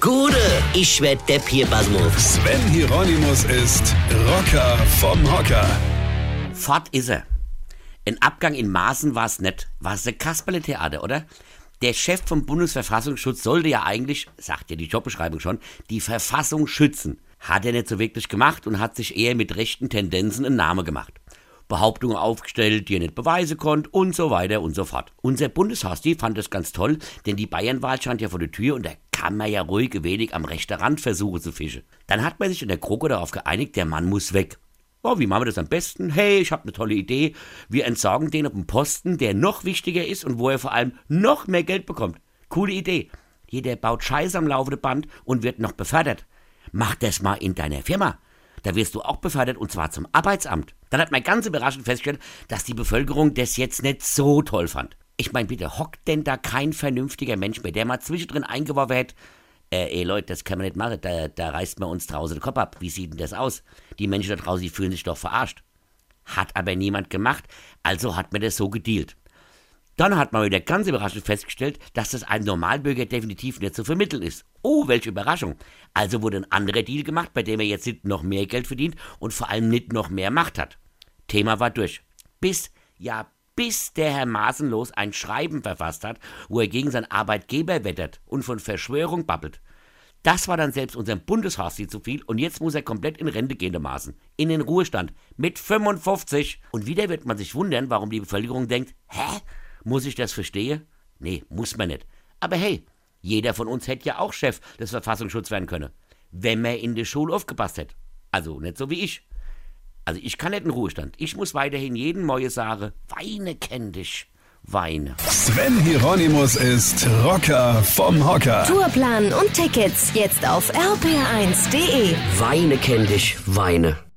Gude, ich werd Depp hier, Basmus. Sven Hieronymus ist Rocker vom Hocker. Fort ist er. Ein Abgang in Maßen war's nicht. War's der Kasperle-Theater, oder? Der Chef vom Bundesverfassungsschutz sollte ja eigentlich, sagt ja die Jobbeschreibung schon, die Verfassung schützen. Hat er nicht so wirklich gemacht und hat sich eher mit rechten Tendenzen einen Namen gemacht. Behauptungen aufgestellt, die er nicht beweisen konnte und so weiter und so fort. Unser Bundeshasti fand das ganz toll, denn die Bayernwahl stand ja vor der Tür und da kann man ja ruhig wenig am rechten Rand versuchen zu fischen. Dann hat man sich in der Kroko darauf geeinigt, der Mann muss weg. Oh, wie machen wir das am besten? Hey, ich habe eine tolle Idee. Wir entsorgen den auf einen Posten, der noch wichtiger ist und wo er vor allem noch mehr Geld bekommt. Coole Idee. Jeder baut Scheiße am laufenden Band und wird noch befördert. Mach das mal in deiner Firma. Da wirst du auch befördert und zwar zum Arbeitsamt. Dann hat man ganz überraschend festgestellt, dass die Bevölkerung das jetzt nicht so toll fand. Ich meine, bitte, hockt denn da kein vernünftiger Mensch mehr, der mal zwischendrin eingeworfen hätte, äh, ey Leute, das kann man nicht machen, da, da reißt man uns draußen den Kopf ab. Wie sieht denn das aus? Die Menschen da draußen, die fühlen sich doch verarscht. Hat aber niemand gemacht, also hat man das so gedealt. Dann hat man wieder ganz überraschend festgestellt, dass das einem Normalbürger definitiv nicht zu vermitteln ist. Oh, welche Überraschung. Also wurde ein anderer Deal gemacht, bei dem er jetzt nicht noch mehr Geld verdient und vor allem nicht noch mehr Macht hat. Thema war durch. Bis, ja, bis der Herr Maßenlos ein Schreiben verfasst hat, wo er gegen seinen Arbeitgeber wettert und von Verschwörung babbelt. Das war dann selbst unserem Bundeshasti zu viel und jetzt muss er komplett in Rente gehen, der Maßen. In den Ruhestand. Mit 55. Und wieder wird man sich wundern, warum die Bevölkerung denkt, hä? Muss ich das verstehen? Nee, muss man nicht. Aber hey, jeder von uns hätte ja auch Chef des Verfassungsschutzes werden können, wenn man in der Schule aufgepasst hätte. Also nicht so wie ich. Also ich kann nicht in Ruhestand. Ich muss weiterhin jeden Morgen sagen, weine kenn dich. Weine. Sven Hieronymus ist Rocker vom Hocker. Tourplan und Tickets jetzt auf rpr1.de. Weine kenn dich, weine.